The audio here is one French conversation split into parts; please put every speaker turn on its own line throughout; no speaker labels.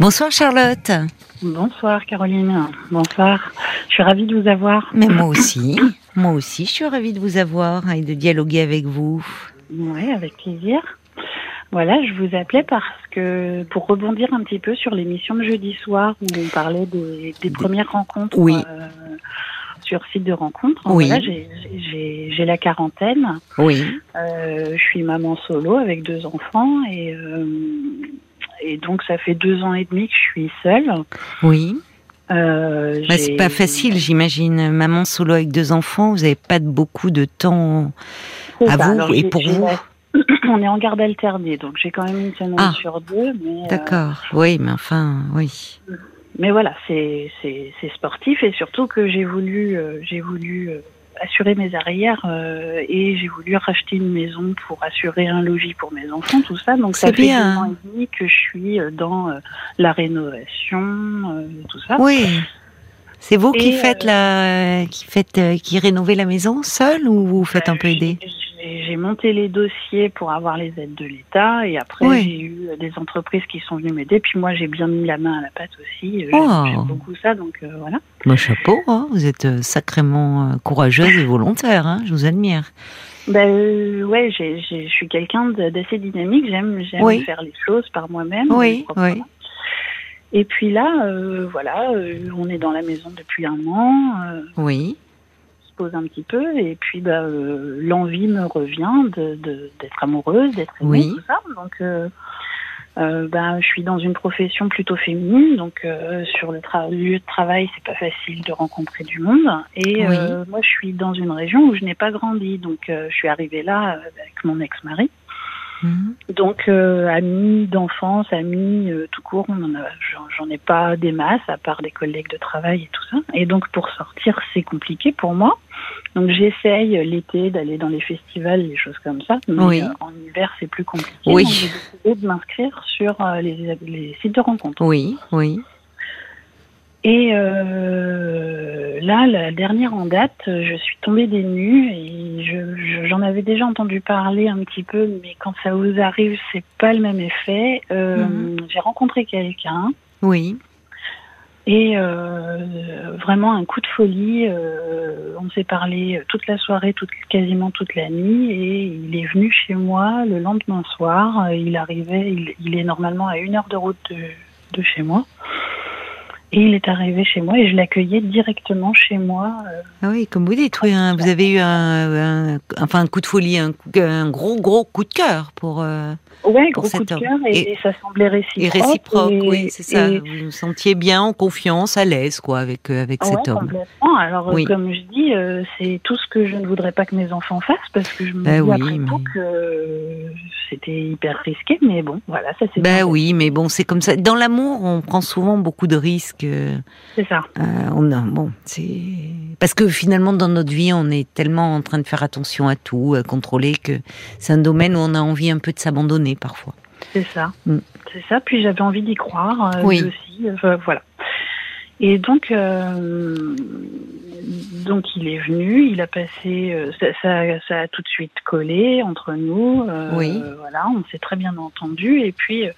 Bonsoir Charlotte.
Bonsoir Caroline. Bonsoir. Je suis ravie de vous avoir.
Mais moi aussi. moi aussi, je suis ravie de vous avoir et de dialoguer avec vous.
Oui, avec plaisir. Voilà, je vous appelais parce que pour rebondir un petit peu sur l'émission de jeudi soir où on parlait des, premières rencontres
oui.
Euh, sur site de rencontres.
Oui. Voilà,
j'ai la quarantaine.
Oui.
Euh, je suis maman solo avec deux enfants et euh, et donc ça fait deux ans et demi que je suis seule.
Oui. Euh, bah, c'est pas facile, j'imagine. Maman solo avec deux enfants, vous n'avez pas beaucoup de temps à vous et pour vous.
On est en garde alternée, donc j'ai quand même une semaine ah. sur deux. Euh,
D'accord, oui, mais enfin, oui.
Mais voilà, c'est sportif et surtout que j'ai voulu, euh, j'ai voulu euh, assurer mes arrières euh, et j'ai voulu racheter une maison pour assurer un logis pour mes enfants, tout ça. Donc ça fait bien. deux ans et demi que je suis euh, dans euh, la rénovation, tout ça.
Oui. C'est vous qui faites la, qui faites, qui rénovez la maison seule ou vous faites un peu aider?
J'ai monté les dossiers pour avoir les aides de l'État et après j'ai eu des entreprises qui sont venues m'aider. Puis moi j'ai bien mis la main à la pâte aussi. Oh. J'aime beaucoup ça, donc euh, voilà.
Mon chapeau, hein. vous êtes euh, sacrément euh, courageuse et volontaire. Hein. je vous admire.
Ben ouais, je suis quelqu'un d'assez dynamique. J'aime faire les choses par moi-même.
Oui, oui.
Et puis là, voilà, on est dans la maison depuis un an.
oui
un petit peu et puis bah, euh, l'envie me revient de, d'être amoureuse, d'être aimée, tout ça. Donc euh, euh, bah, je suis dans une profession plutôt féminine, donc sur le lieu de travail, c'est pas facile de rencontrer du monde. Et moi, je suis dans une région où je n'ai pas grandi, donc je suis arrivée là avec mon ex-mari. Mhm. Donc, euh, amis d'enfance, amis euh, tout court, j'en ai pas des masses, à part des collègues de travail et tout ça. Et donc, pour sortir, c'est compliqué pour moi. Donc, j'essaye l'été d'aller dans les festivals, les choses comme ça. Mais euh, en hiver, c'est plus compliqué.
Oui.
Donc, j'ai décidé de m'inscrire sur les, les, sites de rencontres.
Oui, oui.
Et euh, là, la dernière en date, je suis tombée des nues et j'en avais déjà entendu parler un petit peu, mais quand ça vous arrive, c'est pas le même effet. Euh, mhm. J'ai rencontré quelqu'un.
Oui.
Et euh, vraiment un coup de folie. Euh, on s'est parlé toute la soirée, toute, quasiment toute la nuit, et il est venu chez moi le lendemain soir. Il arrivait, il, il est normalement à une heure de route de, de chez moi. Et il est arrivé chez moi et je l'accueillais directement chez moi.
Euh. Ah oui, comme vous dites, oui, hein, vous avez eu un, enfin un coup de folie, un, un, gros gros coup de cœur pour. Euh,
oui, gros coup de cœur et, ça semblait réciproque.
Et réciproque, oui, c'est ça. Vous vous sentiez bien, en confiance, à l'aise, quoi, avec euh, avec cet homme.
Complètement. Alors, comme je dis, c'est tout ce que je ne voudrais pas que mes enfants fassent parce que je me ben dis après tout que c'était hyper risqué, mais bon, voilà, ça c'est.
Ben oui, mais bon, c'est comme ça. Dans l'amour, on prend souvent beaucoup de risques
c'est ça.
Euh, on a, bon, c'est parce que finalement dans notre vie, on est tellement en train de faire attention à tout, à contrôler que c'est un domaine où on a envie un peu de s'abandonner parfois.
C'est ça. Mm. C'est ça. Puis j'avais envie d'y croire euh, oui. aussi. Euh, voilà. Et donc, donc il est venu, il a passé, ça, ça, a tout de suite collé entre nous.
oui.
Voilà, on s'est très bien entendu. Et puis,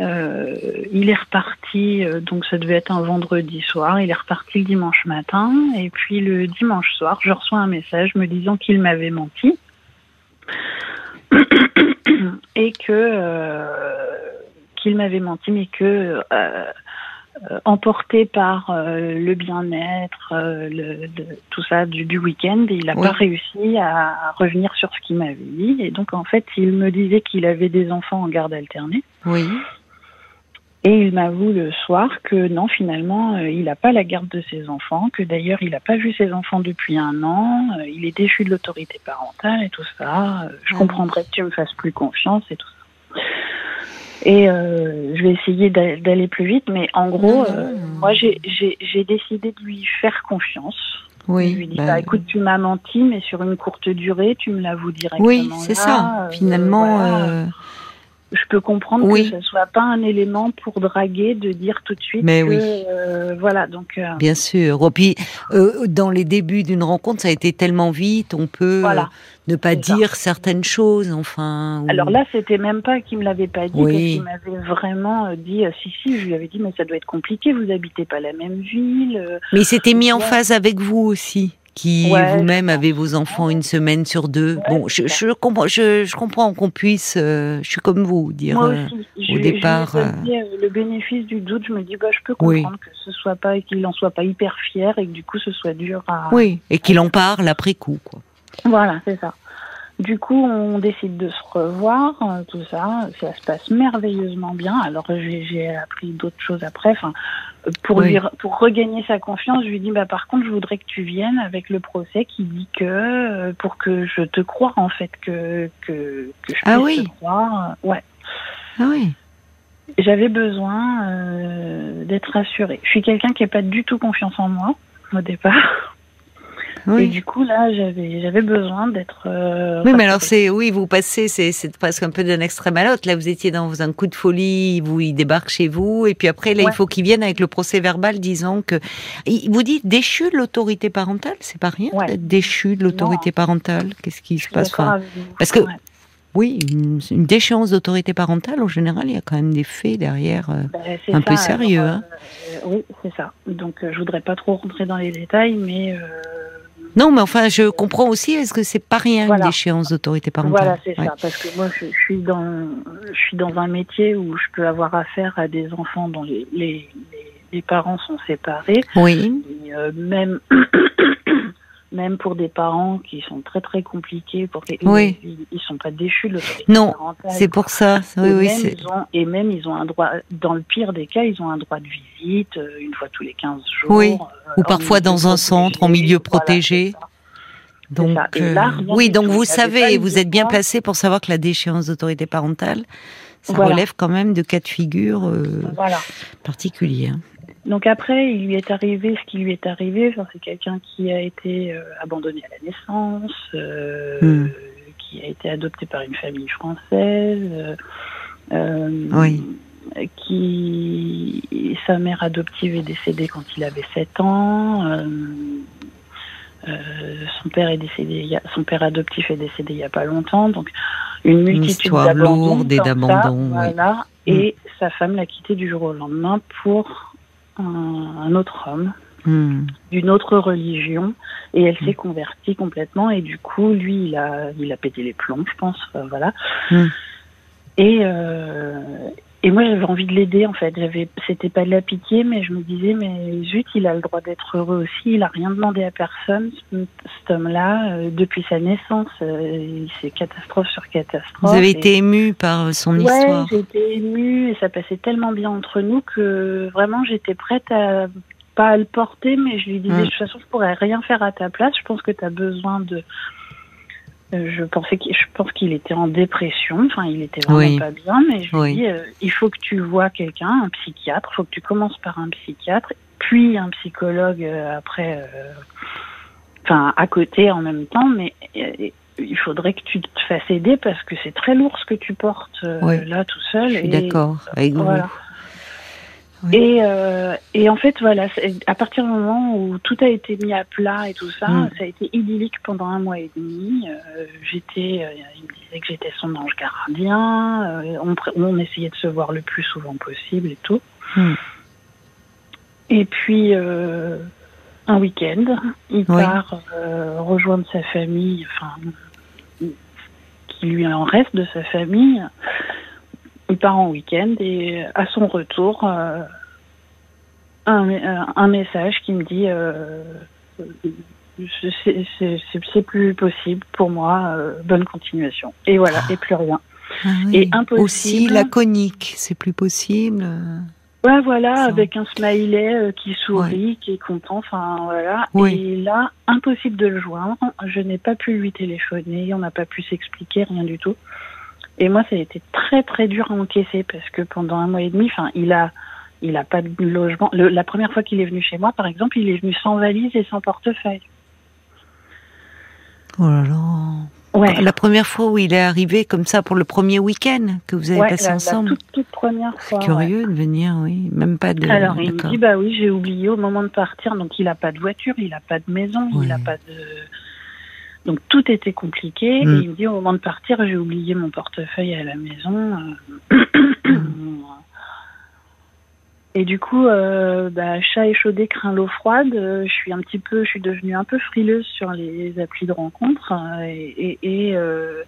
euh, il est reparti, euh, donc ça devait être un vendredi soir, il est reparti le dimanche matin, et puis le dimanche soir, je reçois un message me disant qu'il m'avait menti, et que euh, qu'il m'avait menti, mais que emporté par le bien-être, le, tout ça du, du week-end, il n'a pas réussi à revenir sur ce qu'il m'avait dit, et donc en fait, il me disait qu'il avait des enfants en garde alternée.
Oui.
Et il m'avoue le soir que non, finalement, euh, il n'a pas la garde de ses enfants, que d'ailleurs, il n'a pas vu ses enfants depuis un an, euh, il est déchu de l'autorité parentale et tout ça. Euh, je comprendrais que tu me fasses plus confiance et tout ça. Et je vais essayer d'aller plus vite, mais en gros, moi, j'ai décidé de lui faire confiance.
Oui.
Je lui dis, bah, bah, écoute, tu m'as menti, mais sur une courte durée, tu me l'avoues directement.
Oui, c'est ça. Finalement,
je peux comprendre que ce soit pas un élément pour draguer, de dire tout de suite
Mais
que
oui.
euh, voilà. Donc euh,
Bien sûr. Et puis, euh, dans les débuts d'une rencontre, ça a été tellement vite, on peut
Voilà.
ne pas
ça.
dire certaines choses, enfin. ou-
alors là, c'était même pas qu'il me l'avait pas dit,
Oui.
qu'il m'avait vraiment dit si si. Je lui avais dit mais ça doit être compliqué. Vous habitez pas la même ville.
Mais il s'était mis en phase avec vous aussi, qui
Ouais,
vous-même avez vos enfants une semaine sur deux. Bon, je, comprends, je, je comprends qu'on puisse. euh, je suis comme vous, dire.
Moi
euh,
aussi.
au
Je-
départ,
euh, le bénéfice du doute, je me dis bah je peux
Oui.
comprendre que ce soit pas qu'il en soit pas hyper fier et que du coup ce soit dur à.
Oui, et qu'il en parle après coup, quoi.
Voilà, c'est ça. Du coup, on décide de se revoir, euh, tout ça. Ça se passe merveilleusement bien. Alors, j'ai appris d'autres choses après. Enfin, pour
Oui.
lui, pour regagner sa confiance, je lui dis, bah, par contre, je voudrais que tu viennes avec le procès qui dit que, euh, pour que je te croie, en fait, que, que, que je
Ah
puisse
oui.
te croire. Ouais.
Ah oui.
J'avais besoin euh, d'être rassurée. Je suis quelqu'un qui n'a pas du tout confiance en moi, au départ. Et
Oui.
du coup, là, j'avais, j'avais besoin d'être. euh,
Oui, mais alors c'est oui, vous passez, c'est c'est presque un peu d'un extrême à l'autre. Là, vous étiez dans un coup de folie, vous il débarque chez vous, et puis après là,
Ouais.
il faut qu'il vienne avec le procès verbal disant que il vous dit déchu de l'autorité parentale, c'est pas rien
Ouais.
d'être déchu de l'autorité parentale. Qu'est-ce qui se passe? Enfin, parce que-
Ouais.
Oui, une, une déchéance d'autorité parentale, en général, il y a quand même des faits derrière. euh.
C'est
un peu sérieux,
alors,
hein.
euh, oui, c'est ça. Donc, euh, je voudrais pas trop rentrer dans les détails, mais
Non, mais enfin, je comprends aussi, est-ce que c'est pas rien
Voilà.
une déchéance d'autorité parentale
voilà, c'est
Ouais.
ça. Parce que moi, je, je suis dans, je suis dans un métier où je peux avoir affaire à des enfants dont les, les, parents sont séparés.
Oui,
Et, euh, même, même pour des parents qui sont très très compliqués, pour que,
Oui.
ils, ils sont pas déchus de l'autorité
non, c'est pour ça.
Et,
Oui,
même, ils ont, et même ils ont un droit, dans le pire des cas, ils ont un droit de visite euh, une fois tous les 15 jours.
Oui.
euh,
Ou parfois dans un centre, en milieu protégé. Donc,
là,
euh, oui, donc vous savez, vous êtes bien placé pour savoir que la déchéance d'autorité parentale, ça
Voilà.
relève quand même de cas de figure euh,
Voilà.
particuliers.
Donc après, il lui est arrivé ce qui lui est arrivé. Enfin, c'est quelqu'un qui a été euh, abandonné à la naissance, euh,
Hmm.
qui a été adopté par une famille française, euh,
Oui.
qui sa mère adoptive est décédée quand il avait 7 ans. son père est décédé, a- son père adoptif est décédé il y a pas longtemps, donc une multitude d'abandons
lourde et oui.
Voilà. Et sa femme l'a quitté du jour au lendemain pour un, un autre homme
Hmm.
d'une autre religion et elle s'est convertie complètement et du coup lui il a il a pété les plombs je pense voilà
Mm.
et euh, et moi j'avais envie de l'aider en fait j'avais c'était pas de la pitié mais je me disais mais zut il a le droit d'être heureux aussi il a rien demandé à personne ce- cet homme là depuis sa naissance euh, c'est catastrophe sur catastrophe
Vous avez
Et-
été ému par son
Ouais,
histoire.
j'étais émue et ça passait tellement bien entre nous que vraiment j'étais prête à pas à le porter, mais je lui disais
Mm.
de toute façon je pourrais rien faire à ta place. Je pense que tu as besoin de. Je pensais qu'il, je pense qu'il était en dépression. Enfin, il était vraiment
Oui.
pas bien, mais je lui
Oui.
dis euh, il faut que tu vois quelqu'un, un psychiatre. Il faut que tu commences par un psychiatre, puis un psychologue euh, après. euh, Enfin, à côté en même temps, mais il faudrait que tu te fasses aider parce que c'est très lourd ce que tu portes
Oui.
là tout seul.
Je suis
et-
d'accord avec vous. Oui.
Et, euh, et en fait, voilà, à partir du moment où tout a été mis à plat et tout ça,
Mm.
ça a été idyllique pendant un mois et demi. Euh, j'étais, euh, il me disait que j'étais son ange gardien. euh, on, on essayait de se voir le plus souvent possible et tout.
Mm.
Et puis, euh, un week-end, il
Oui.
part rejoindre sa famille, enfin, qui lui en reste de sa famille. Il part en week-end et à son retour, euh, un, un- message qui me dit euh, c'est- plus possible pour moi, euh, bonne continuation. Et voilà, et plus rien.
Ah oui.
Et impossible.
Aussi laconique, c'est plus possible. euh.
Ouais, voilà, avec un smiley euh, qui sourit, qui est content, enfin voilà.
Oui.
Et là, impossible de le joindre. Je n'ai pas pu lui téléphoner, on n'a pas pu s'expliquer, rien du tout. Et moi, ça a été très très dur à encaisser parce que pendant un mois et demi, enfin, il a, il a pas de logement. Le- la première fois qu'il est venu chez moi, par exemple, il est venu sans valise et sans portefeuille.
Oh là là. Ouais. La première fois où il est arrivé comme ça pour le premier week-end que vous avez passé ensemble.
La toute, toute première fois.
C'est curieux de venir, oui, même pas de.
Alors il me dit bah oui, j'ai oublié au moment de partir, donc il a pas de voiture, il a pas de maison, il a pas de. Donc tout était compliqué. Et mm. il me dit au moment de partir, j'ai oublié mon portefeuille à la maison. Et du coup, euh, bah, chat échaudé craint l'eau froide. Euh, je suis un petit peu, je suis devenue un peu frileuse sur les applis de rencontres. Euh, et, et, euh,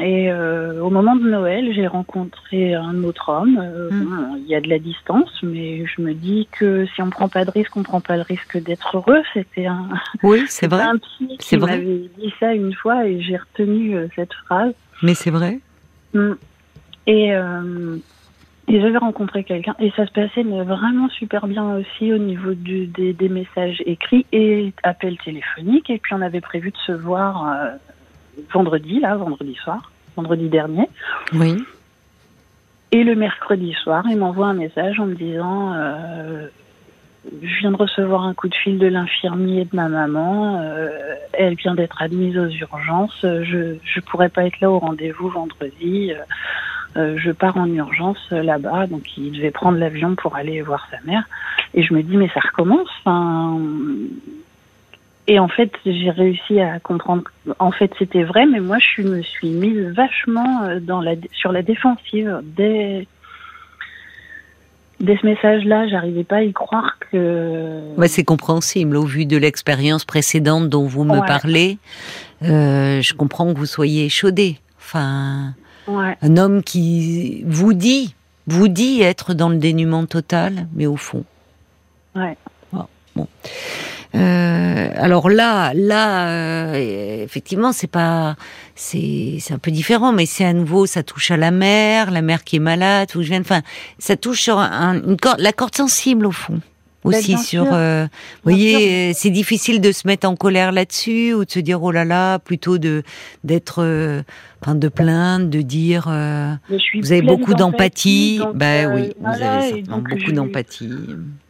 et au moment de Noël, j'ai rencontré un autre homme. Mm. il y a de la distance, mais je me dis que si on prend pas de risque, on prend pas le risque d'être heureux. C'était un.
Oui, c'est vrai.
Un psy qui m'avait dit ça une fois et j'ai retenu cette phrase.
Mais c'est vrai.
Mm. Et et j'avais rencontré quelqu'un et ça se passait vraiment super bien aussi au niveau du, des, des, messages écrits et appels téléphoniques. Et puis on avait prévu de se voir euh, vendredi, là, vendredi soir, vendredi dernier.
Oui.
Et le mercredi soir, il m'envoie un message en me disant euh, Je viens de recevoir un coup de fil de l'infirmier de ma maman. Euh, elle vient d'être admise aux urgences. Je ne pourrais pas être là au rendez-vous vendredi. Euh, je pars en urgence là-bas, donc il devait prendre l'avion pour aller voir sa mère. Et je me dis, mais ça recommence. Et en fait, j'ai réussi à comprendre. En fait, c'était vrai, mais moi, je me suis mise vachement euh, dans la, sur la défensive dès, dès ce message-là. J'arrivais pas à y croire que.
Ouais, c'est compréhensible au vu de l'expérience précédente dont vous me parlez. je comprends que vous soyez échaudé. Enfin. Un homme qui vous dit, vous dit être dans le dénuement total, mais au fond.
Ouais.
Ah, bon. Euh, alors là, là, euh, effectivement, c'est pas, c'est, c'est un peu différent, mais c'est à nouveau, ça touche à la mère, la mère qui est malade, ou je viens, enfin, ça touche sur une corde, la corde sensible au fond aussi sur. Euh, vous voyez, c'est difficile de se mettre en colère là-dessus ou de se dire oh là là, plutôt de d'être, euh, enfin de plaindre, de dire. Euh, vous avez beaucoup d'empathie. Ben oui, vous avez certainement beaucoup d'empathie.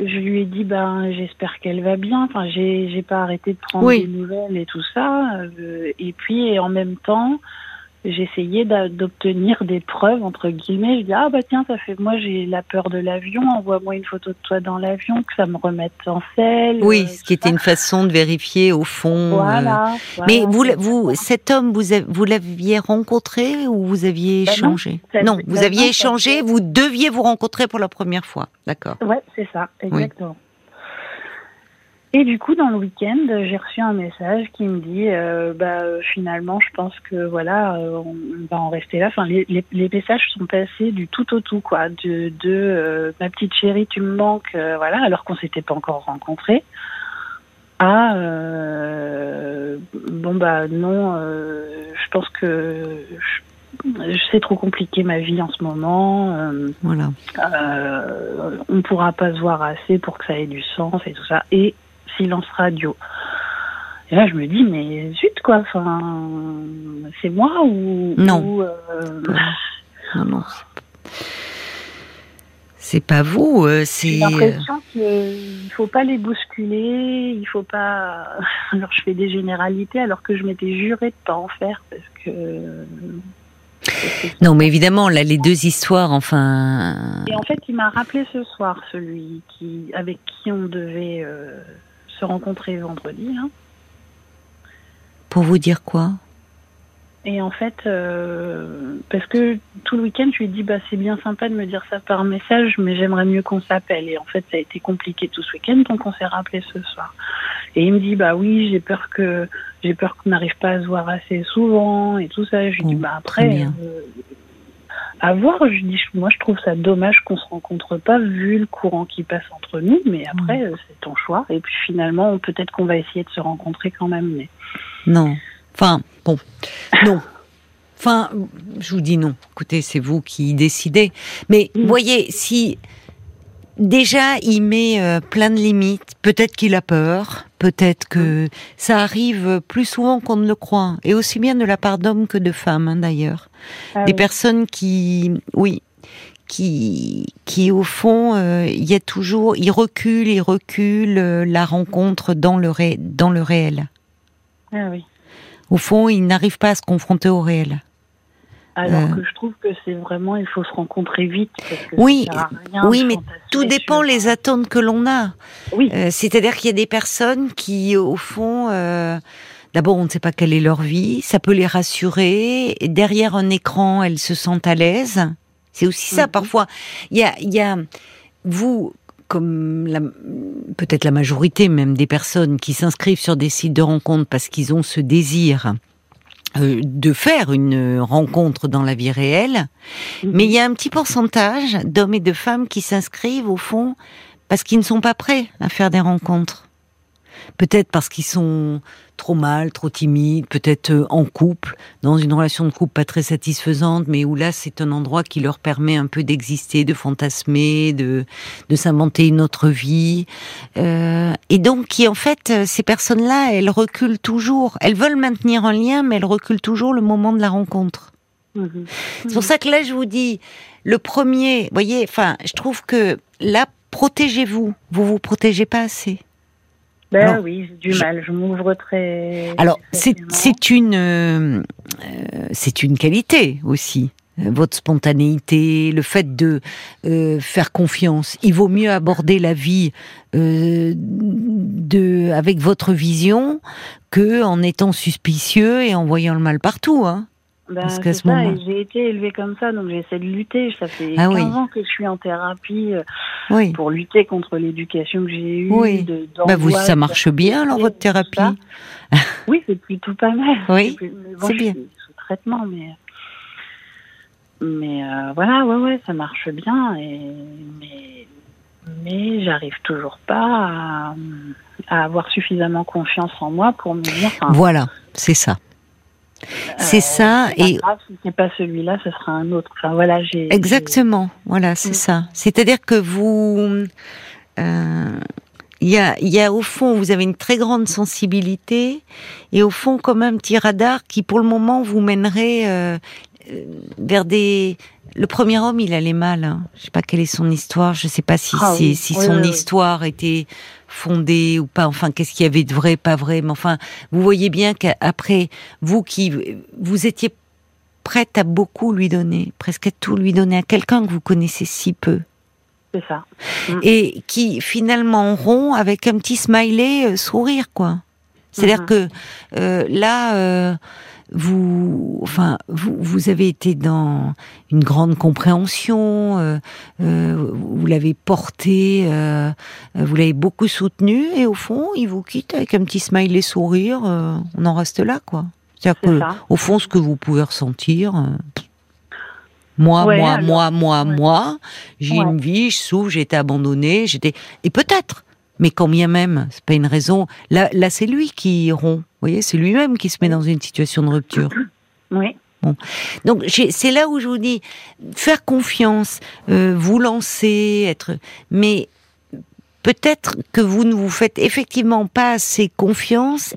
Je lui ai dit ben j'espère qu'elle va bien. Enfin j'ai j'ai pas arrêté de prendre des nouvelles et tout ça. et puis et en même temps j'essayais d'obtenir des preuves entre guillemets. Je dis ah bah tiens ça fait moi j'ai la peur de l'avion. Envoie-moi une photo de toi dans l'avion que ça me remette en selle.
Oui, euh, ce qui était une façon de vérifier au fond.
Euh. Voilà.
Mais vous, vous, cet homme, vous, vous l'aviez rencontré ou vous aviez bah échangé? Non, vous aviez échangé. Vous deviez vous rencontrer pour la première fois. D'accord.
Ouais, c'est ça, exactement. Et du coup, dans le week-end, j'ai reçu un message qui me dit, euh, bah, finalement, je pense que voilà, euh, on va en rester là. Enfin, les, les, messages sont passés du tout au tout, quoi. De, de euh, ma petite chérie, tu me manques, voilà, alors qu'on s'était pas encore rencontrés. À bon bah non, je pense que c'est trop compliqué ma vie en ce moment.
voilà.
on pourra pas se voir assez pour que ça ait du sens et tout ça. Et silence radio. Et là, je me dis, mais zut, quoi, enfin, c'est moi ou.
Non.
Euh,
non, non. C'est pas vous, euh, c'est. J'ai
l'impression qu'il faut pas les bousculer, il faut pas. Alors, je fais des généralités alors que je m'étais juré de pas en faire parce que.
Non, mais évidemment, là, les deux histoires, enfin.
Et en fait, il m'a rappelé ce soir, celui qui, avec qui on devait euh, se rencontrer vendredi. Hein.
Pour vous dire quoi?
Et en fait, euh, parce que tout le week-end, je lui ai dit, bah, c'est bien sympa de me dire ça par message, mais j'aimerais mieux qu'on s'appelle. Et en fait, ça a été compliqué tout ce week-end, donc on s'est rappelé ce soir. Et il me dit, bah oui, j'ai peur que j'ai peur qu'on n'arrive pas à se voir assez souvent et tout ça. Je lui dis, bah après, euh, à voir. Je dis, moi, je trouve ça dommage qu'on se rencontre pas vu le courant qui passe entre nous, mais après, euh, c'est ton choix. Et puis finalement, peut-être qu'on va essayer de se rencontrer quand même. Mais
non. Enfin, bon, non. Enfin, je vous dis non. Écoutez, c'est vous qui décidez. Mais mm. voyez, si déjà il met euh, plein de limites, peut-être qu'il a peur, peut-être que ça arrive plus souvent qu'on ne le croit, et aussi bien de la part d'hommes que de femmes hein, d'ailleurs. Ah Des personnes qui, oui, qui, qui au fond, euh, il y a toujours, ils reculent, ils reculent euh, la rencontre dans le ré, dans le réel.
Ah oui.
Au fond, ils n'arrivent pas à se confronter au réel.
Alors que je trouve que c'est vraiment, il faut se rencontrer vite.
oui, oui, mais tout dépend les attentes que l'on a. Oui. Euh, c'est-à-dire qu'il y a des personnes qui, au fond, euh, d'abord, on ne sait pas quelle est leur vie, ça peut les rassurer. derrière un écran, elles se sentent à l'aise. C'est aussi ça, mhm. parfois. Il y a, il y a, vous, comme peut-être la majorité même des personnes qui s'inscrivent sur des sites de rencontres parce qu'ils ont ce désir euh, de faire une rencontre dans la vie réelle, mhm. mais il y a un petit pourcentage d'hommes et de femmes qui s'inscrivent au fond parce qu'ils ne sont pas prêts à faire des rencontres. Peut-être parce qu'ils sont trop mal, trop timides, peut-être euh, en couple, dans une relation de couple pas très satisfaisante, mais où là c'est un endroit qui leur permet un peu d'exister, de fantasmer, de, de s'inventer une autre vie. Euh, et donc qui en fait, ces personnes-là, elles reculent toujours. Elles veulent maintenir un lien, mais elles reculent toujours le moment de la rencontre. Mhm. C'est pour ça que là je vous dis, le premier, voyez, enfin, je trouve que là, protégez-vous. Vous vous protégez pas assez.
Ben oui, j'ai du mal. Je m'ouvre très.
Alors c'est une euh, c'est une qualité aussi. Euh, votre spontanéité, le fait de euh, faire confiance. Il vaut mieux aborder la vie de avec votre vision que en étant suspicieux et en voyant le mal partout. Hein.
Ben, Parce ce moment... j'ai été élevée comme ça, donc j'essaie de lutter. Ça fait 15 ah ans que je suis en thérapie euh, pour lutter contre l'éducation que j'ai eue.
Oui. bah vous, ça marche bien, alors, votre thérapie
Oui, c'est plutôt pas mal.
Oui, c'est bien.
sous traitement, mais... Mais euh, voilà, ouais, ouais, ça marche bien. Et... Mais, mais j'arrive toujours pas à... avoir suffisamment confiance en moi pour me dire...
Voilà, c'est ça. C'est ça.
et grave, si c'est pas celui-là, ce sera un autre. Enfin, voilà, j'ai.
Exactement. Voilà, c'est mm. ça. C'est-à-dire que vous, euh, il y, a, y a au fond, vous avez une très grande sensibilité et au fond comme un petit radar qui, pour le moment, vous mènerait euh, euh, vers des. Le premier homme, il allait mal. Hein. Je sais pas quelle est son histoire. Je sais pas si, ah si, son histoire était fondée ou pas. Enfin, qu'est-ce qu'il y avait de vrai, pas vrai. Mais enfin, vous voyez bien qu'après, vous qui vous étiez prête à beaucoup lui donner, presque à tout lui donner à quelqu'un que vous connaissez si peu.
C'est ça.
Mm. Et qui finalement rompt avec un petit smiley euh, sourire, quoi. C'est-à-dire mm-hmm. que euh, là. Euh, vous, enfin, vous, vous avez été dans une grande compréhension, euh, euh, vous l'avez porté, euh, vous l'avez beaucoup soutenu, et au fond, il vous quitte avec un petit smiley sourire. on en reste là, quoi. C'est-à-dire que, au fond, ce que vous pouvez ressentir. Moi, moi, moi, moi, moi, j'ai une vie, je souffre, j'ai été abandonnée, j'étais, et peut-être, mais quand bien même, c'est pas une raison. Là, là c'est lui qui rompt. Voyez, c'est lui-même qui se met dans une situation de rupture.
Oui.
Bon. Donc c'est là où je vous dis faire confiance, euh, vous lancer, être. Mais peut-être que vous ne vous faites effectivement pas assez confiance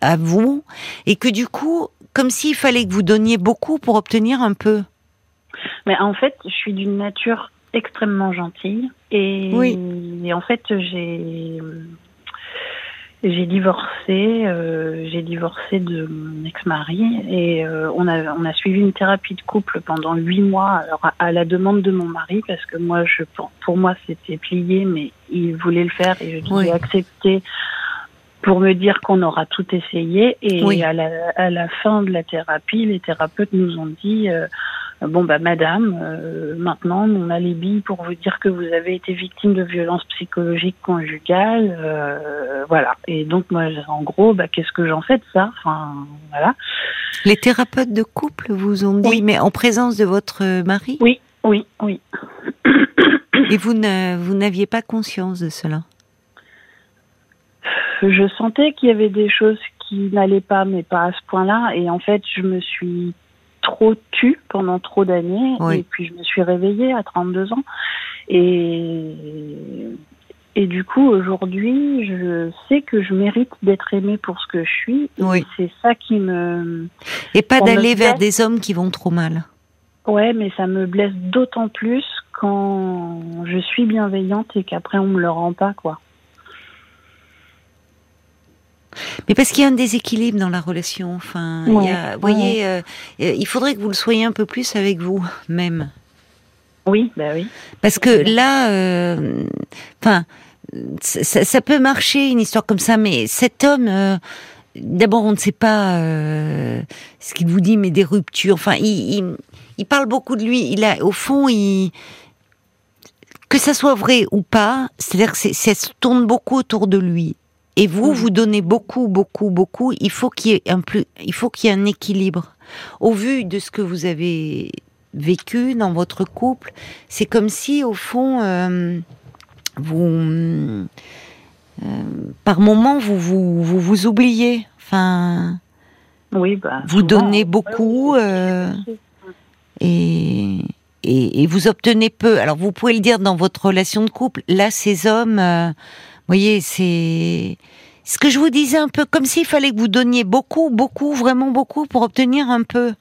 à vous et que du coup, comme s'il fallait que vous donniez beaucoup pour obtenir un peu.
Mais en fait, je suis d'une nature extrêmement gentille. Et, et en fait, j'ai j'ai divorcé, euh, j'ai divorcé de mon ex-mari et euh, on a on a suivi une thérapie de couple pendant huit mois alors à, la demande de mon mari parce que moi je pour moi c'était plié mais il voulait le faire et je lui accepté pour me dire qu'on aura tout essayé. Et à la à la fin de la thérapie les thérapeutes nous ont dit euh, bon bah madame, euh, maintenant on a les billes pour vous dire que vous avez été victime de violences psychologiques conjugales, euh, voilà. Et donc moi en gros, bah qu'est-ce que j'en fais de ça? Enfin voilà.
Les thérapeutes de couple vous ont dit, mais en présence de votre mari?
Oui, oui, oui.
Et vous ne, vous n'aviez pas conscience de cela?
Je sentais qu'il y avait des choses qui n'allaient pas, mais pas à ce point-là. Et en fait, je me suis trop tu pendant trop d'années. Et puis je me suis réveillée à 32 ans. Et, et du coup, aujourd'hui, je sais que je mérite d'être aimée pour ce que je suis. Et c'est ça qui me...
Et pas d'aller vers des hommes qui vont trop mal.
Ouais, mais ça me blesse d'autant plus quand je suis bienveillante et qu'après on me le rend pas, quoi.
Mais parce qu'il y a un déséquilibre dans la relation. Enfin, il y a, vous voyez, euh, il faudrait que vous le soyez un peu plus avec vous même.
Oui, bah oui.
Parce que là, euh, enfin, ça, ça, peut marcher une histoire comme ça, mais cet homme. Euh, d'abord, on ne sait pas euh, ce qu'il vous dit, mais des ruptures. Enfin, il, il, il, parle beaucoup de lui. Il a, au fond, il, que ça soit vrai ou pas, c'est-à-dire que ça se tourne beaucoup autour de lui. Et vous, mmh. vous donnez beaucoup, beaucoup, beaucoup. Il faut qu'il y ait un plus, il faut qu'il y ait un équilibre. Au vu de ce que vous avez vécu dans votre couple, c'est comme si, au fond, euh, vous, euh, par moment, vous vous, vous vous oubliez. Enfin,
oui, bah,
vous donnez beaucoup euh, et et, et, vous obtenez peu. Alors vous pouvez le dire dans votre relation de couple. Là, ces hommes, voyez, c'est ce que je vous disais un peu, comme s'il fallait que vous donniez beaucoup, beaucoup, vraiment beaucoup pour obtenir un peu.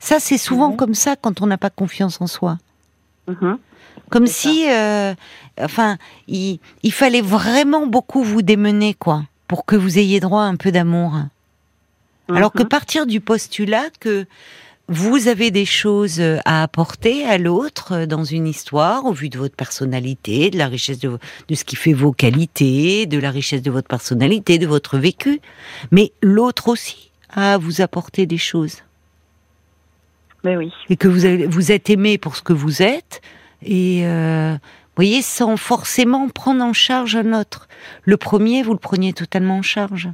Ça, c'est souvent mhm. comme ça quand on n'a pas confiance en soi. Mhm. Comme si, euh, enfin, il, il, fallait vraiment beaucoup vous démener, quoi, pour que vous ayez droit à un peu d'amour. Alors que mhm. partir du postulat que vous avez des choses euh, à apporter à l'autre euh, dans une histoire, au vu de votre personnalité, de la richesse de, de, ce qui fait vos qualités, de la richesse de votre personnalité, de votre vécu. Mais l'autre aussi a à vous apporter des choses.
Mais oui.
Et que vous, avez, vous êtes aimé pour ce que vous êtes. Et euh, vous voyez, sans forcément prendre en charge un autre. Le premier, vous le preniez totalement en charge.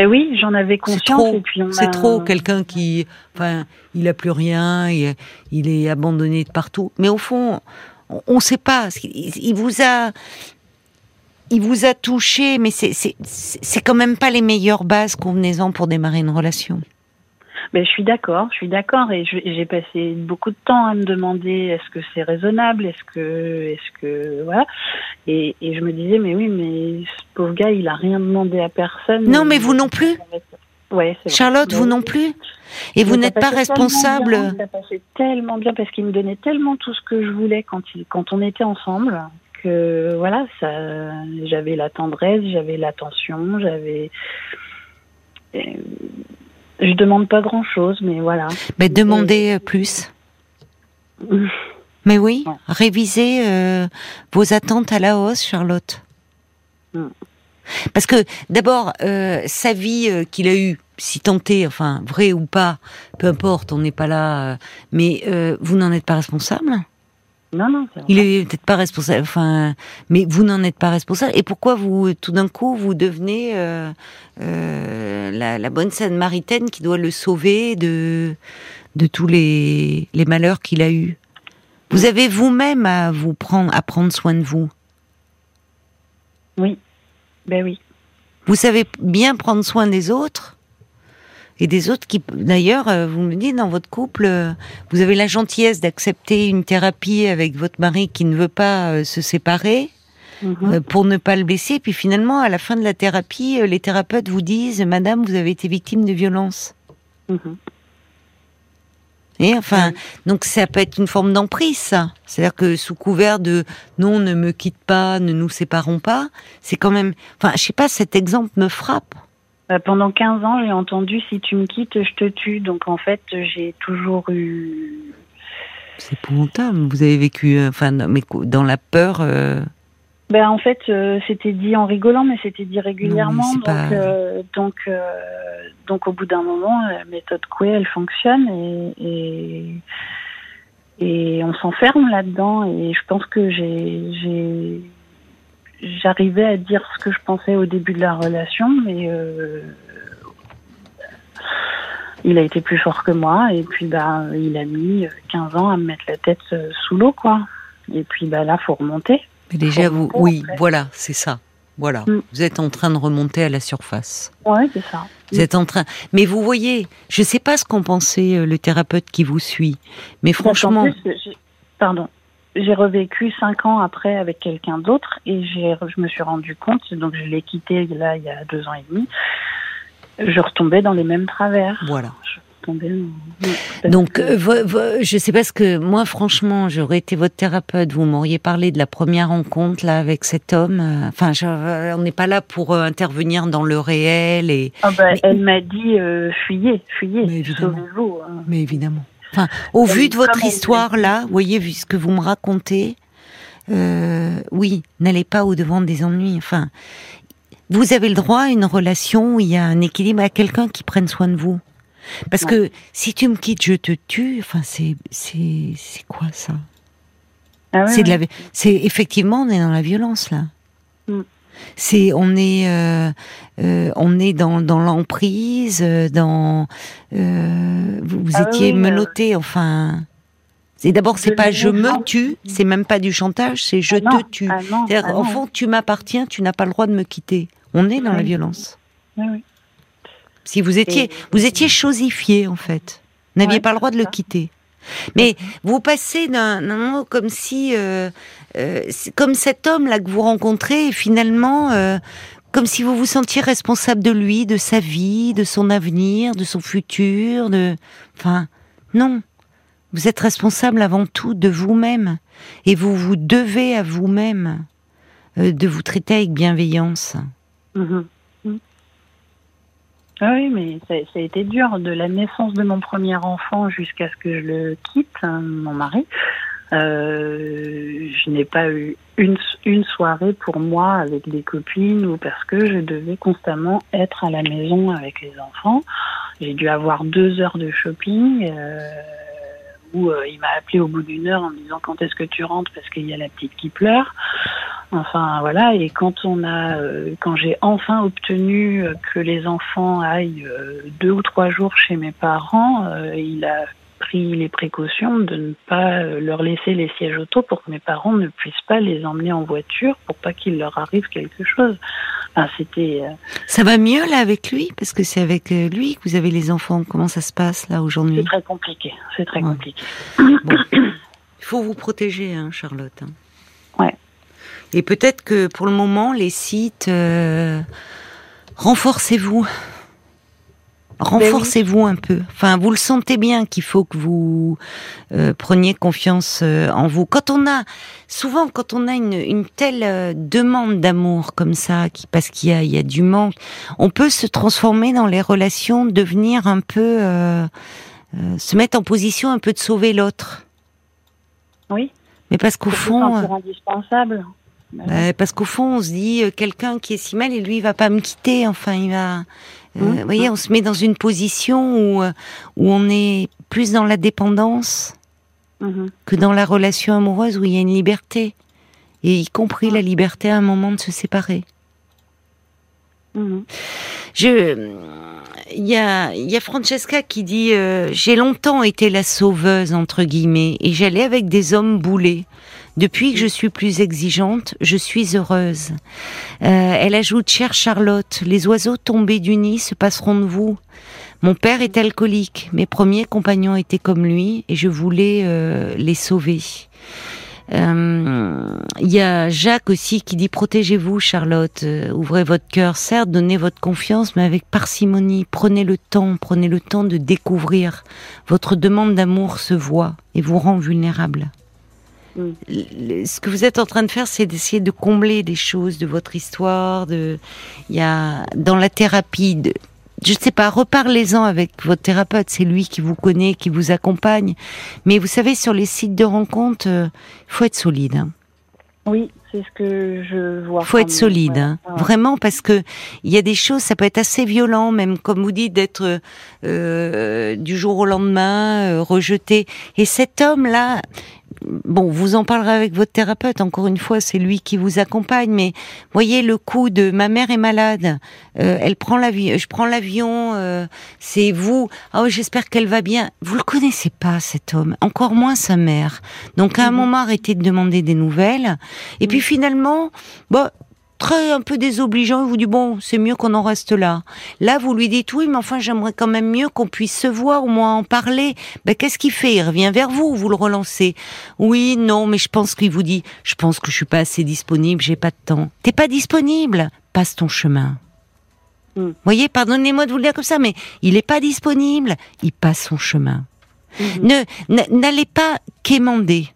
Eh oui, j'en avais conscience.
C'est trop. Quelqu'un qui, enfin, il a plus rien, il, est abandonné de partout. Mais au fond, on ne sait pas. Il, vous a, il vous a touché, mais c'est quand même pas les meilleures bases convenez-en pour démarrer une relation.
Mais je suis d'accord, je suis d'accord et j'ai passé beaucoup de temps à me demander est-ce que c'est raisonnable, est-ce que, est-ce que, voilà. Et, et, je me disais mais oui, mais ce pauvre gars, il a rien demandé à personne.
Non, mais vous non plus.
Ouais,
Charlotte, vous non plus. Et vous n'êtes pas responsable.
Ça passait tellement bien parce qu'il me donnait tellement tout ce que je voulais quand il, quand on était ensemble que voilà, ça, j'avais la tendresse, j'avais l'attention, j'avais je demande pas grand chose, mais voilà.
Mais demandez euh, plus. mais oui, révisez euh, vos attentes à la hausse, Charlotte. Mm. Parce que d'abord, euh, sa vie qu'il a eue, si tentée, enfin vrai ou pas, peu importe, on n'est pas là, mais vous n'en êtes pas responsable.
Non, non.
Il est peut-être pas responsable. Enfin, mais vous n'en êtes pas responsable. Et pourquoi vous, tout d'un coup, vous devenez euh, euh, la, la, bonne sainte maritaine qui doit le sauver de de tous les, les malheurs qu'il a eus? Vous avez vous-même à vous prendre, à prendre soin de vous?
Oui. Ben oui.
Vous savez bien prendre soin des autres? Et des autres qui, d'ailleurs, euh, vous me dites dans votre couple, euh, vous avez la gentillesse d'accepter une thérapie avec votre mari qui ne veut pas euh, se séparer. Mhm. pour ne pas le blesser, puis finalement, à la fin de la thérapie, les thérapeutes vous disent, Madame, vous avez été victime de violence. Mhm. Et enfin, donc ça peut être une forme d'emprise, ça. C'est-à-dire que sous couvert de non, ne me quitte pas, ne nous séparons pas, c'est quand même. Enfin, je sais pas, cet exemple me frappe.
Bah, pendant 15 ans, j'ai entendu si tu me quittes, je te tue. Donc en fait, j'ai toujours eu.
C'est épouvantable. Vous avez vécu, euh, enfin, mais dans la peur. Euh...
Ben, en fait, euh, c'était dit en rigolant, mais c'était dit régulièrement. donc, euh, donc, donc, au bout d'un moment, la méthode Coué, elle fonctionne et, et, et on s'enferme là-dedans. Et je pense que j'ai j'arrivais à dire ce que je pensais au début de la relation, mais euh, il a été plus fort que moi et puis bah il a mis 15 ans à me mettre la tête euh, sous l'eau quoi. Et puis bah là faut remonter.
Mais déjà vous oui, voilà, c'est ça. Voilà, mm. vous êtes en train de remonter à la surface.
Ouais, c'est ça.
Vous êtes en train. Mais vous voyez, je sais pas ce qu'en pensait euh, le thérapeute qui vous suit, mais franchement.
pardon j'ai revécu cinq ans après avec quelqu'un d'autre et j'ai, je me suis rendu compte, donc je l'ai quitté là il y a deux ans et demi, je retombais dans les mêmes travers.
Voilà.
tomber.
Donc, euh, je sais pas ce que moi, franchement, j'aurais été votre thérapeute, vous m'auriez parlé de la première rencontre là avec cet homme. Euh, enfin, on n'est pas là pour intervenir dans le réel et.
Ah bah, Elle m'a dit fuyez, fuyez, sauvez-vous.
Hein. Mais évidemment. Enfin, au vu de votre histoire là, vous voyez, vu ce que vous me racontez, oui, n'allez pas au devant des ennuis. Enfin, vous avez le droit à une relation où il y a un équilibre à quelqu'un qui prenne soin de vous. Parce que si tu me quittes, je te tue. Enfin, c'est c'est c'est quoi ça? Ah C'est de la c'est effectivement on est dans la violence là. C'est on est euh, euh, on est dans dans l'emprise, euh, dans euh, vous, ah étiez menotté. Enfin, c'est d'abord c'est pas je me tue, c'est même pas du chantage, c'est je ah te tue. Ah en fond, tu m'appartiens, tu n'as pas le droit de me quitter. On est dans la violence. Si vous étiez, vous étiez chosifié en fait, n'aviez pas le droit de le quitter. Mais vous passez d'un mot comme si, euh, euh, comme cet homme là que vous rencontrez, finalement, euh, comme si vous vous sentiez responsable de lui, de sa vie, de son avenir, de son futur, de, enfin, non. Vous êtes responsable avant tout de vous-même et vous vous devez à vous-même de vous traiter avec bienveillance. Mhm.
Mhm. Ah oui, mais ça, a été dur. De la naissance de mon premier enfant jusqu'à ce que je le quitte, hein, mon mari, euh, je n'ai pas eu une, une soirée pour moi avec des copines ou parce que je devais constamment être à la maison avec les enfants. J'ai dû avoir deux heures de shopping. Euh, où euh, il m'a appelé au bout d'une heure en me disant quand est-ce que tu rentres? Parce qu'il y a la petite qui pleure. Enfin voilà, et quand on a, euh, quand j'ai enfin obtenu que les enfants aillent euh, deux ou trois jours chez mes parents, euh, il a pris les précautions de ne pas leur laisser les sièges auto pour que mes parents ne puissent pas les emmener en voiture pour pas qu'il leur arrive quelque chose. Enfin, c'était.
Ça va mieux là avec lui? Parce que c'est avec lui que vous avez les enfants. Comment ça se passe là aujourd'hui?
C'est très compliqué. C'est très compliqué.
Il faut vous protéger, hein, Charlotte. Hein.
Ouais.
Et peut-être que pour le moment, les sites, euh, renforcez-vous. Renforcez-vous un peu. Enfin, vous le sentez bien qu'il faut que vous euh, preniez confiance euh, en vous. Quand on a, souvent, quand on a une, une telle demande d'amour comme ça, qui, parce qu'il y a, il y a du manque, on peut se transformer dans les relations, devenir un peu, se mettre en position un peu de sauver l'autre.
Oui.
Mais parce qu'au fond,
indispensable.
Bah parce qu'au fond, on se dit euh, quelqu'un qui est si mal et lui, il va pas me quitter. Enfin, il va. Euh, mmh. Vous voyez, on se met dans une position où euh, où on est plus dans la dépendance mmh. que dans la relation amoureuse où il y a une liberté et y compris la liberté à un moment de se séparer. Mmh. Je, il y a, y a Francesca qui dit j'ai longtemps été la sauveuse entre guillemets et j'allais avec des hommes boulés. Depuis que je suis plus exigeante, je suis heureuse. Euh, elle ajoute, chère Charlotte, les oiseaux tombés du nid se passeront de vous. Mon père est alcoolique, mes premiers compagnons étaient comme lui et je voulais euh, les sauver. Euh, il y a Jacques aussi qui dit protégez-vous Charlotte, ouvrez votre cœur, certes donnez votre confiance mais avec parcimonie, prenez le temps, prenez le temps de découvrir. Votre demande d'amour se voit et vous rend vulnérable. Ce que vous êtes en train de faire, c'est d'essayer de combler des choses de votre histoire. De, il y a dans la thérapie, je sais pas, reparlez-en avec votre thérapeute. C'est lui qui vous connaît, qui vous accompagne. Mais vous savez, sur les sites de rencontres, il euh, faut être solide. Hein.
Oui, c'est ce que je vois.
Faut être solide, hein. vraiment, parce que il y a des choses, ça peut être assez violent, même comme vous dites, d'être euh, du jour au lendemain euh, rejeté. Et cet homme-là, bon, vous en parlerez avec votre thérapeute. Encore une fois, c'est lui qui vous accompagne. Mais voyez le coup de ma mère est malade. Euh, elle prend l'avion. Je prends l'avion. Euh, c'est vous. Oh, j'espère qu'elle va bien. Vous le connaissez pas cet homme. Encore moins sa mère. Donc à un mhm. moment, arrêtez de demander des nouvelles. Et puis finalement, bon, très un peu désobligeant, il vous dit bon, c'est mieux qu'on en reste là. Là, vous lui dites oui, mais enfin, j'aimerais quand même mieux qu'on puisse se voir, au moins en parler. Ben, qu'est-ce qu'il fait? Il revient vers vous, vous le relancez. Oui, non, mais je pense qu'il vous dit, je pense que je suis pas assez disponible, j'ai pas de temps. T'es pas disponible? Passe ton chemin. Mm. voyez, pardonnez-moi de vous le dire comme ça, mais il n'est pas disponible. Il passe son chemin. Mm-hmm. Ne n'allez pas quémander.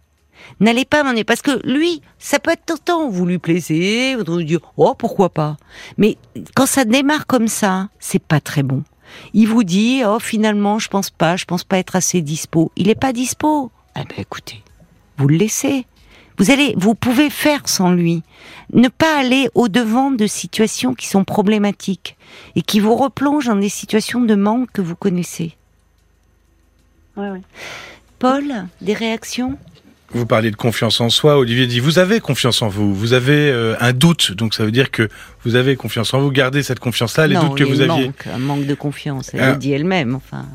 N'allez pas demander parce que lui, ça peut être temps vous lui plaisez, vous dire oh pourquoi pas. Mais quand ça démarre comme ça, c'est pas très bon. Il vous dit oh finalement je pense pas, je pense pas être assez dispo. Il est pas dispo. Eh ben écoutez, vous le laissez. Vous allez, vous pouvez faire sans lui. Ne pas aller au devant de situations qui sont problématiques et qui vous replongent dans des situations de manque que vous connaissez. Paul, des réactions?
Vous parlez de confiance en soi. Olivier dit vous avez confiance en vous. Vous avez euh, un doute, donc ça veut dire que vous avez confiance en vous. Gardez cette confiance-là. Les doutes que vous aviez.
Manque, un manque de confiance. Elle ah. dit elle-même. Enfin.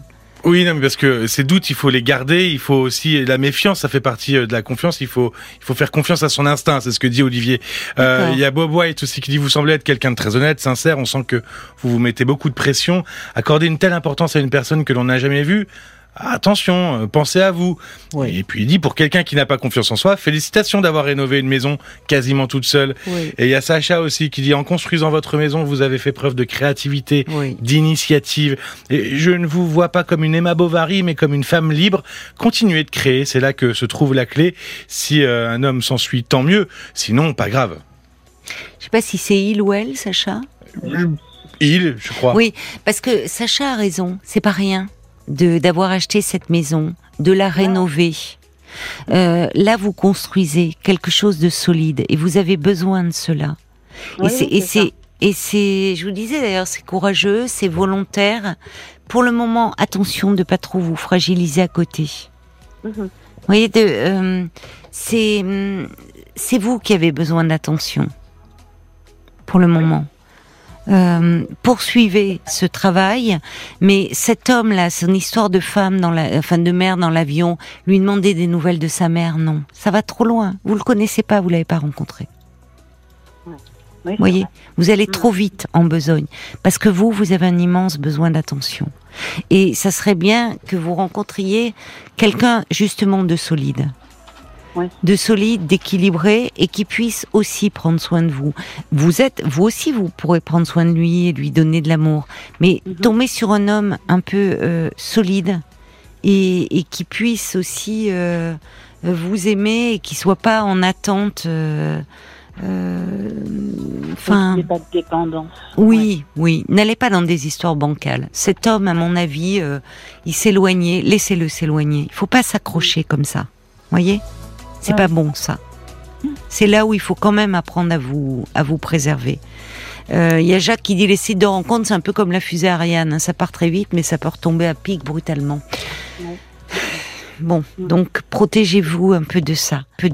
Oui, non, mais parce que ces doutes, il faut les garder. Il faut aussi la méfiance, ça fait partie euh, de la confiance. Il faut, il faut faire confiance à son instinct. C'est ce que dit Olivier. Euh, il y a Bob White aussi qui dit vous semblez être quelqu'un de très honnête, sincère. On sent que vous vous mettez beaucoup de pression. Accorder une telle importance à une personne que l'on n'a jamais vue attention, euh, pensez à vous. Et puis il dit pour quelqu'un qui n'a pas confiance en soi, félicitations d'avoir rénové une maison quasiment toute seule. Et il y a Sacha aussi qui dit en construisant votre maison, vous avez fait preuve de créativité, d'initiative. Et je ne vous vois pas comme une Emma Bovary, mais comme une femme libre. Continuez de créer, c'est là que se trouve la clé. Si euh, un homme s'ensuit, tant mieux. Sinon, pas grave.
Je sais pas si c'est il ou elle, Sacha.
Il, je crois.
Oui, parce que Sacha a raison, c'est pas rien de d'avoir acheté cette maison, de la rénover. Euh, là, vous construisez quelque chose de solide et vous avez besoin de cela. et c'est et c'est, je vous disais d'ailleurs, c'est courageux, c'est volontaire. Pour le moment, attention de pas trop vous fragiliser à côté. Mhm. Vous voyez, euh, c'est c'est vous qui avez besoin d'attention pour le moment. Euh, poursuivez ce travail, mais cet homme-là, son histoire de femme dans la, enfin de mère dans l'avion, lui demander des nouvelles de sa mère, non, ça va trop loin. Vous le connaissez pas, vous l'avez pas rencontré. Vous voyez, vous allez trop vite en besogne parce que vous, vous avez un immense besoin d'attention. Et ça serait bien que vous rencontriez quelqu'un justement de solide de solide, d'équilibré et qui puisse aussi prendre soin de vous. Vous êtes, vous aussi, vous pourrez prendre soin de lui et lui donner de l'amour. Mais mhm. tomber sur un homme un peu euh, solide et, qui puisse aussi euh, vous aimer et qui soit pas en attente. Euh,
enfin, pas de dépendance.
Oui, oui. N'allez pas dans des histoires bancales. Cet homme, à mon avis, il s'éloignait. Laissez-le s'éloigner. Il faut pas s'accrocher comme ça. Voyez? C'est pas bon ça. C'est là où il faut quand même apprendre à vous à vous préserver. Il euh, y a Jacques qui dit les sites de rencontre, c'est un peu comme la fusée Ariane, hein. ça part très vite, mais ça peut retomber à pic brutalement. Bon, donc protégez-vous un peu de ça, un peu